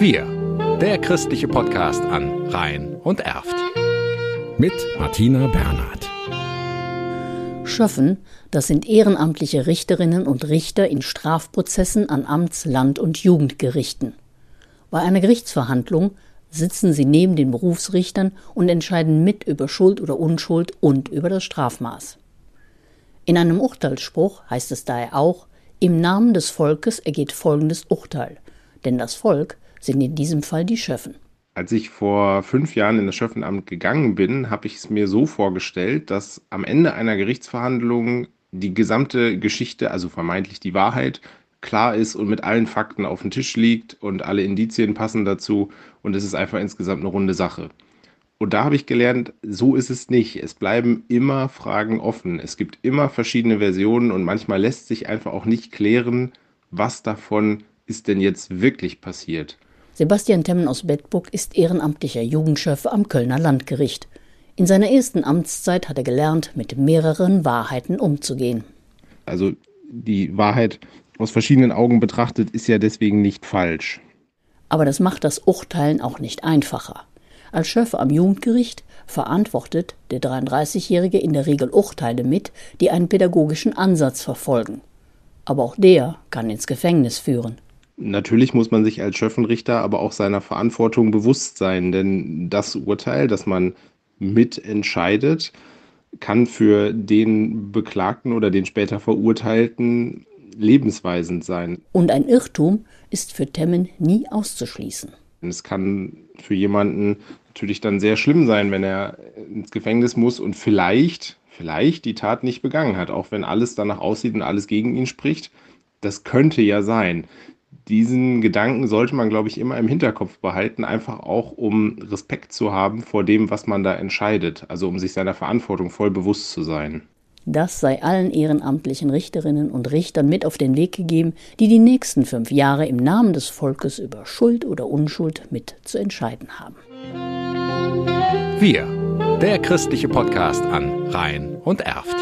Wir, der christliche Podcast an Rhein und Erft. Mit Martina Bernhard. Schöffen, das sind ehrenamtliche Richterinnen und Richter in Strafprozessen an Amts-, Land- und Jugendgerichten. Bei einer Gerichtsverhandlung sitzen sie neben den Berufsrichtern und entscheiden mit über Schuld oder Unschuld und über das Strafmaß. In einem Urteilsspruch heißt es daher auch, im Namen des Volkes ergeht folgendes Urteil, denn das Volk sind in diesem Fall die Schöffen. Als ich vor fünf Jahren in das Schöffenamt gegangen bin, habe ich es mir so vorgestellt, dass am Ende einer Gerichtsverhandlung die gesamte Geschichte, also vermeintlich die Wahrheit, klar ist und mit allen Fakten auf dem Tisch liegt und alle Indizien passen dazu und es ist einfach insgesamt eine runde Sache. Und da habe ich gelernt, so ist es nicht. Es bleiben immer Fragen offen. Es gibt immer verschiedene Versionen und manchmal lässt sich einfach auch nicht klären, was davon ist denn jetzt wirklich passiert. Sebastian Temmen aus Bedburg ist ehrenamtlicher Jugendschöffer am Kölner Landgericht. In seiner ersten Amtszeit hat er gelernt, mit mehreren Wahrheiten umzugehen. Also die Wahrheit aus verschiedenen Augen betrachtet ist ja deswegen nicht falsch. Aber das macht das Urteilen auch nicht einfacher. Als Schöffer am Jugendgericht verantwortet der 33-Jährige in der Regel Urteile mit, die einen pädagogischen Ansatz verfolgen. Aber auch der kann ins Gefängnis führen. Natürlich muss man sich als Schöffenrichter aber auch seiner Verantwortung bewusst sein, denn das Urteil, das man mitentscheidet, kann für den Beklagten oder den später Verurteilten lebensweisend sein. Und ein Irrtum ist für Temmen nie auszuschließen. Es kann für jemanden natürlich dann sehr schlimm sein, wenn er ins Gefängnis muss und vielleicht, vielleicht die Tat nicht begangen hat, auch wenn alles danach aussieht und alles gegen ihn spricht. Das könnte ja sein. Diesen Gedanken sollte man, glaube ich, immer im Hinterkopf behalten, einfach auch um Respekt zu haben vor dem, was man da entscheidet, also um sich seiner Verantwortung voll bewusst zu sein. Das sei allen ehrenamtlichen Richterinnen und Richtern mit auf den Weg gegeben, die die nächsten fünf Jahre im Namen des Volkes über Schuld oder Unschuld mit zu entscheiden haben. Wir, der christliche Podcast an Rhein und Erft.